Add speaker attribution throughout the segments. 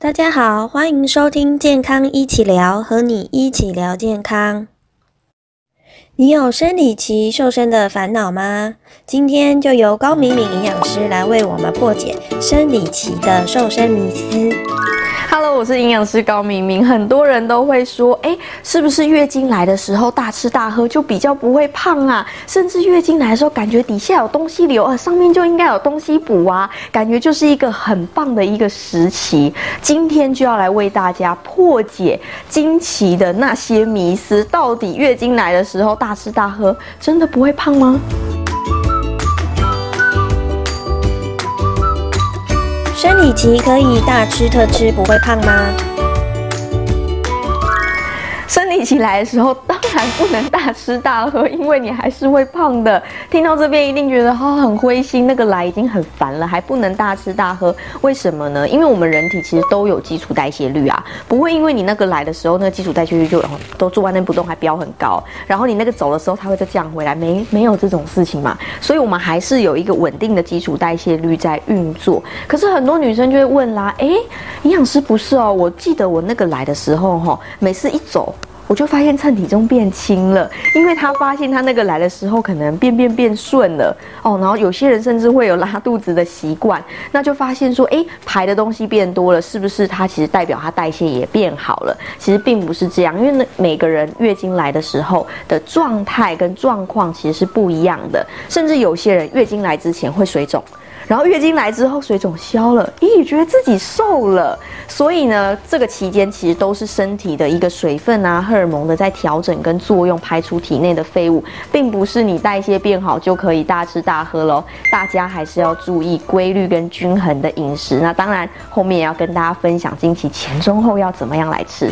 Speaker 1: 大家好，欢迎收听健康一起聊，和你一起聊健康。你有生理期瘦身的烦恼吗？今天就由高敏敏营养师来为我们破解生理期的瘦身迷思。
Speaker 2: Hello，我是营养师高明明。很多人都会说，哎，是不是月经来的时候大吃大喝就比较不会胖啊？甚至月经来的时候感觉底下有东西流啊，上面就应该有东西补啊，感觉就是一个很棒的一个时期。今天就要来为大家破解经期的那些迷思，到底月经来的时候大吃大喝真的不会胖吗？
Speaker 1: 生理期可以大吃特吃不会胖吗？
Speaker 2: 一起来的时候，当然不能大吃大喝，因为你还是会胖的。听到这边一定觉得哈很灰心，那个来已经很烦了，还不能大吃大喝，为什么呢？因为我们人体其实都有基础代谢率啊，不会因为你那个来的时候，那个基础代谢率就都坐在那不动，还飙很高，然后你那个走的时候，它会再降回来，没没有这种事情嘛？所以我们还是有一个稳定的基础代谢率在运作。可是很多女生就会问啦，哎，营养师不是哦，我记得我那个来的时候哈，每次一走。我就发现称体重变轻了，因为他发现他那个来的时候可能便便变顺了哦，然后有些人甚至会有拉肚子的习惯，那就发现说，哎，排的东西变多了，是不是他其实代表他代谢也变好了？其实并不是这样，因为呢，每个人月经来的时候的状态跟状况其实是不一样的，甚至有些人月经来之前会水肿。然后月经来之后，水肿消了，咦，觉得自己瘦了。所以呢，这个期间其实都是身体的一个水分啊、荷尔蒙的在调整跟作用，排出体内的废物，并不是你代谢变好就可以大吃大喝喽。大家还是要注意规律跟均衡的饮食。那当然，后面也要跟大家分享经期前、中、后要怎么样来吃。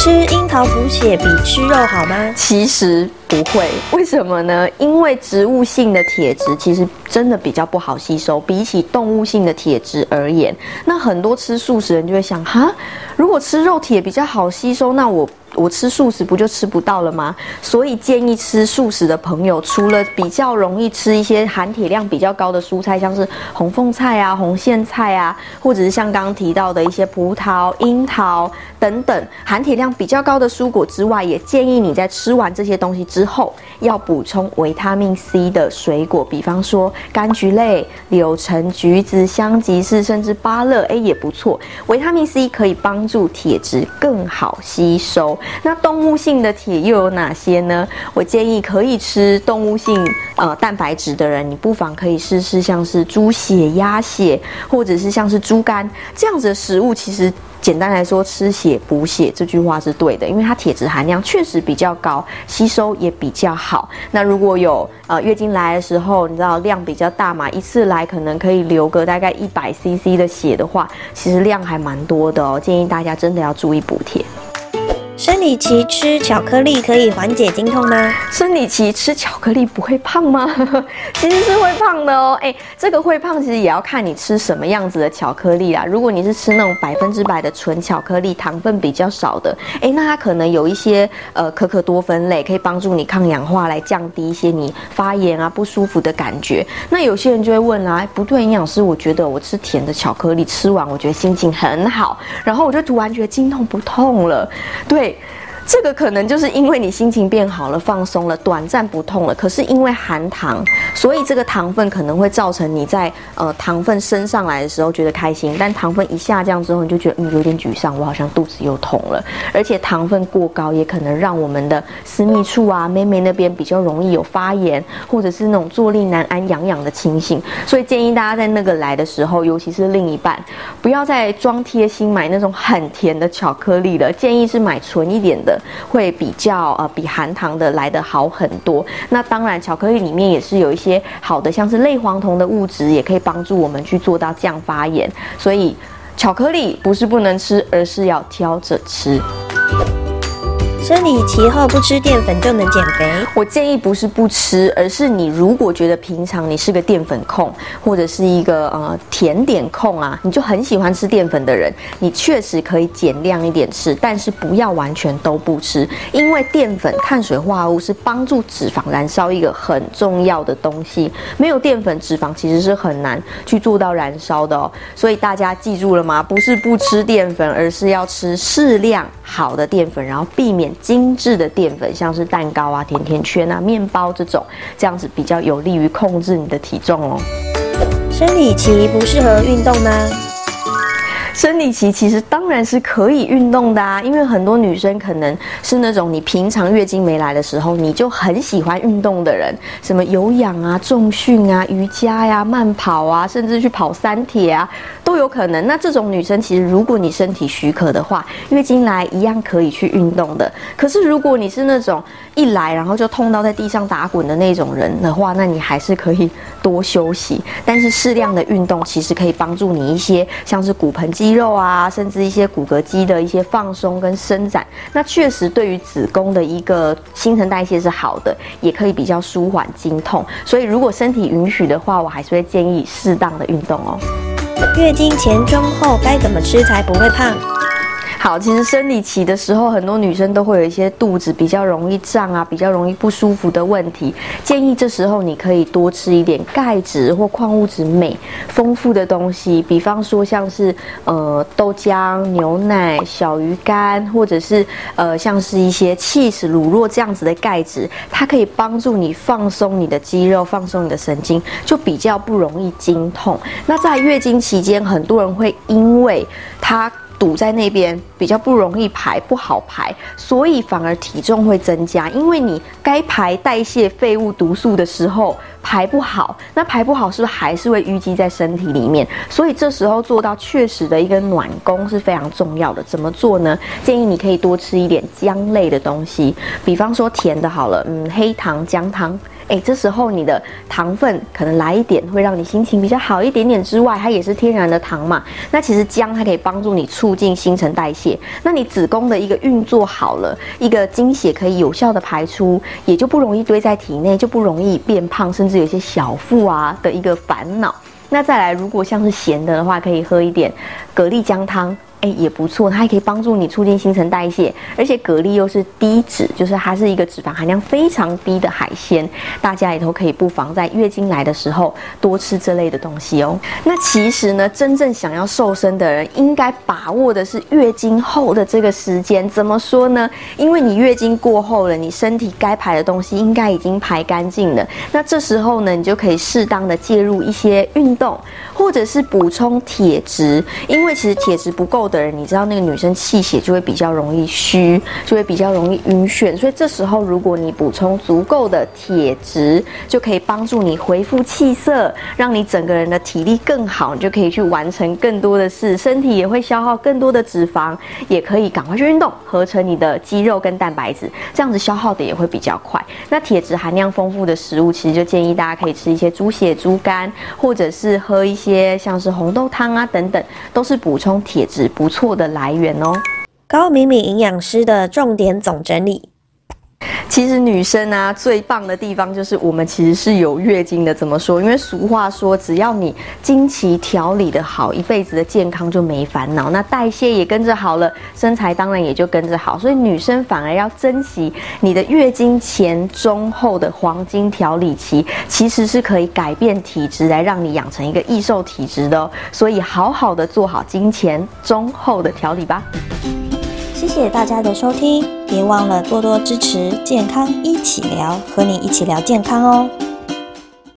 Speaker 1: 吃樱桃补血比吃肉好吗？
Speaker 2: 其实不会，为什么呢？因为植物性的铁质其实真的比较不好吸收，比起动物性的铁质而言，那很多吃素食人就会想，哈，如果吃肉铁比较好吸收，那我。我吃素食不就吃不到了吗？所以建议吃素食的朋友，除了比较容易吃一些含铁量比较高的蔬菜，像是红凤菜啊、红苋菜啊，或者是像刚刚提到的一些葡萄、樱桃等等含铁量比较高的蔬果之外，也建议你在吃完这些东西之后，要补充维他命 C 的水果，比方说柑橘类、柳橙、橘子、香吉士，甚至芭乐，哎也不错。维他命 C 可以帮助铁质更好吸收。那动物性的铁又有哪些呢？我建议可以吃动物性呃蛋白质的人，你不妨可以试试像是猪血、鸭血，或者是像是猪肝这样子的食物。其实简单来说，吃血补血这句话是对的，因为它铁质含量确实比较高，吸收也比较好。那如果有呃月经来的时候，你知道量比较大嘛，一次来可能可以流个大概一百 CC 的血的话，其实量还蛮多的哦。建议大家真的要注意补铁。
Speaker 1: 生理期吃巧克力可以缓解经痛吗？
Speaker 2: 生理期吃巧克力不会胖吗？其实是会胖的哦。哎，这个会胖其实也要看你吃什么样子的巧克力啦。如果你是吃那种百分之百的纯巧克力，糖分比较少的，哎，那它可能有一些呃可可多酚类，可以帮助你抗氧化，来降低一些你发炎啊不舒服的感觉。那有些人就会问啦，不对，营养师，我觉得我吃甜的巧克力吃完，我觉得心情很好，然后我就突然觉得经痛不痛了，对。day 这个可能就是因为你心情变好了，放松了，短暂不痛了。可是因为含糖，所以这个糖分可能会造成你在呃糖分升上来的时候觉得开心，但糖分一下降之后，你就觉得嗯有点沮丧，我好像肚子又痛了。而且糖分过高也可能让我们的私密处啊、妹妹那边比较容易有发炎，或者是那种坐立难安、痒痒的情形。所以建议大家在那个来的时候，尤其是另一半，不要再装贴心买那种很甜的巧克力了，建议是买纯一点的会比较呃比含糖的来得好很多。那当然，巧克力里面也是有一些好的，像是类黄酮的物质，也可以帮助我们去做到降发炎。所以，巧克力不是不能吃，而是要挑着吃。
Speaker 1: 生理期后不吃淀粉就能减肥？
Speaker 2: 我建议不是不吃，而是你如果觉得平常你是个淀粉控，或者是一个呃甜点控啊，你就很喜欢吃淀粉的人，你确实可以减量一点吃，但是不要完全都不吃，因为淀粉碳水化合物是帮助脂肪燃烧一个很重要的东西，没有淀粉，脂肪其实是很难去做到燃烧的哦。所以大家记住了吗？不是不吃淀粉，而是要吃适量好的淀粉，然后避免。精致的淀粉，像是蛋糕啊、甜甜圈啊、面包这种，这样子比较有利于控制你的体重哦。
Speaker 1: 生理期不适合运动吗？
Speaker 2: 生理期其实当然是可以运动的啊，因为很多女生可能是那种你平常月经没来的时候，你就很喜欢运动的人，什么有氧啊、重训啊、瑜伽呀、慢跑啊，甚至去跑三铁啊，都有可能。那这种女生其实如果你身体许可的话，月经来一样可以去运动的。可是如果你是那种一来然后就痛到在地上打滚的那种人的话，那你还是可以多休息。但是适量的运动其实可以帮助你一些，像是骨盆肌。肌肉啊，甚至一些骨骼肌的一些放松跟伸展，那确实对于子宫的一个新陈代谢是好的，也可以比较舒缓经痛。所以如果身体允许的话，我还是会建议适当的运动哦。
Speaker 1: 月经前、中、后该怎么吃才不会胖？
Speaker 2: 好，其实生理期的时候，很多女生都会有一些肚子比较容易胀啊，比较容易不舒服的问题。建议这时候你可以多吃一点钙质或矿物质镁丰富的东西，比方说像是呃豆浆、牛奶、小鱼干，或者是呃像是一些 cheese 乳酪这样子的钙质，它可以帮助你放松你的肌肉，放松你的神经，就比较不容易经痛。那在月经期间，很多人会因为它。堵在那边比较不容易排，不好排，所以反而体重会增加。因为你该排代谢废物毒素的时候排不好，那排不好是不是还是会淤积在身体里面？所以这时候做到确实的一个暖宫是非常重要的。怎么做呢？建议你可以多吃一点姜类的东西，比方说甜的，好了，嗯，黑糖、姜汤。哎，这时候你的糖分可能来一点，会让你心情比较好一点点之外，它也是天然的糖嘛。那其实姜它可以帮助你促进新陈代谢，那你子宫的一个运作好了，一个经血可以有效的排出，也就不容易堆在体内，就不容易变胖，甚至有些小腹啊的一个烦恼。那再来，如果像是咸的的话，可以喝一点蛤蜊姜汤。哎，也不错，它还可以帮助你促进新陈代谢，而且蛤蜊又是低脂，就是它是一个脂肪含量非常低的海鲜，大家也都可以不妨在月经来的时候多吃这类的东西哦。那其实呢，真正想要瘦身的人，应该把握的是月经后的这个时间。怎么说呢？因为你月经过后了，你身体该排的东西应该已经排干净了。那这时候呢，你就可以适当的介入一些运动，或者是补充铁质，因为其实铁质不够。的人，你知道那个女生气血就会比较容易虚，就会比较容易晕眩，所以这时候如果你补充足够的铁质，就可以帮助你恢复气色，让你整个人的体力更好，你就可以去完成更多的事，身体也会消耗更多的脂肪，也可以赶快去运动，合成你的肌肉跟蛋白质，这样子消耗的也会比较快。那铁质含量丰富的食物，其实就建议大家可以吃一些猪血、猪肝，或者是喝一些像是红豆汤啊等等，都是补充铁质。不错的来源哦，
Speaker 1: 高敏敏营养师的重点总整理。
Speaker 2: 其实女生啊，最棒的地方就是我们其实是有月经的。怎么说？因为俗话说，只要你经期调理的好，一辈子的健康就没烦恼。那代谢也跟着好了，身材当然也就跟着好。所以女生反而要珍惜你的月经前、中、后的黄金调理期，其实是可以改变体质，来让你养成一个易瘦体质的。所以好好的做好经前、中、后的调理吧。
Speaker 1: 谢谢大家的收听，别忘了多多支持健康一起聊，和你一起聊健康哦。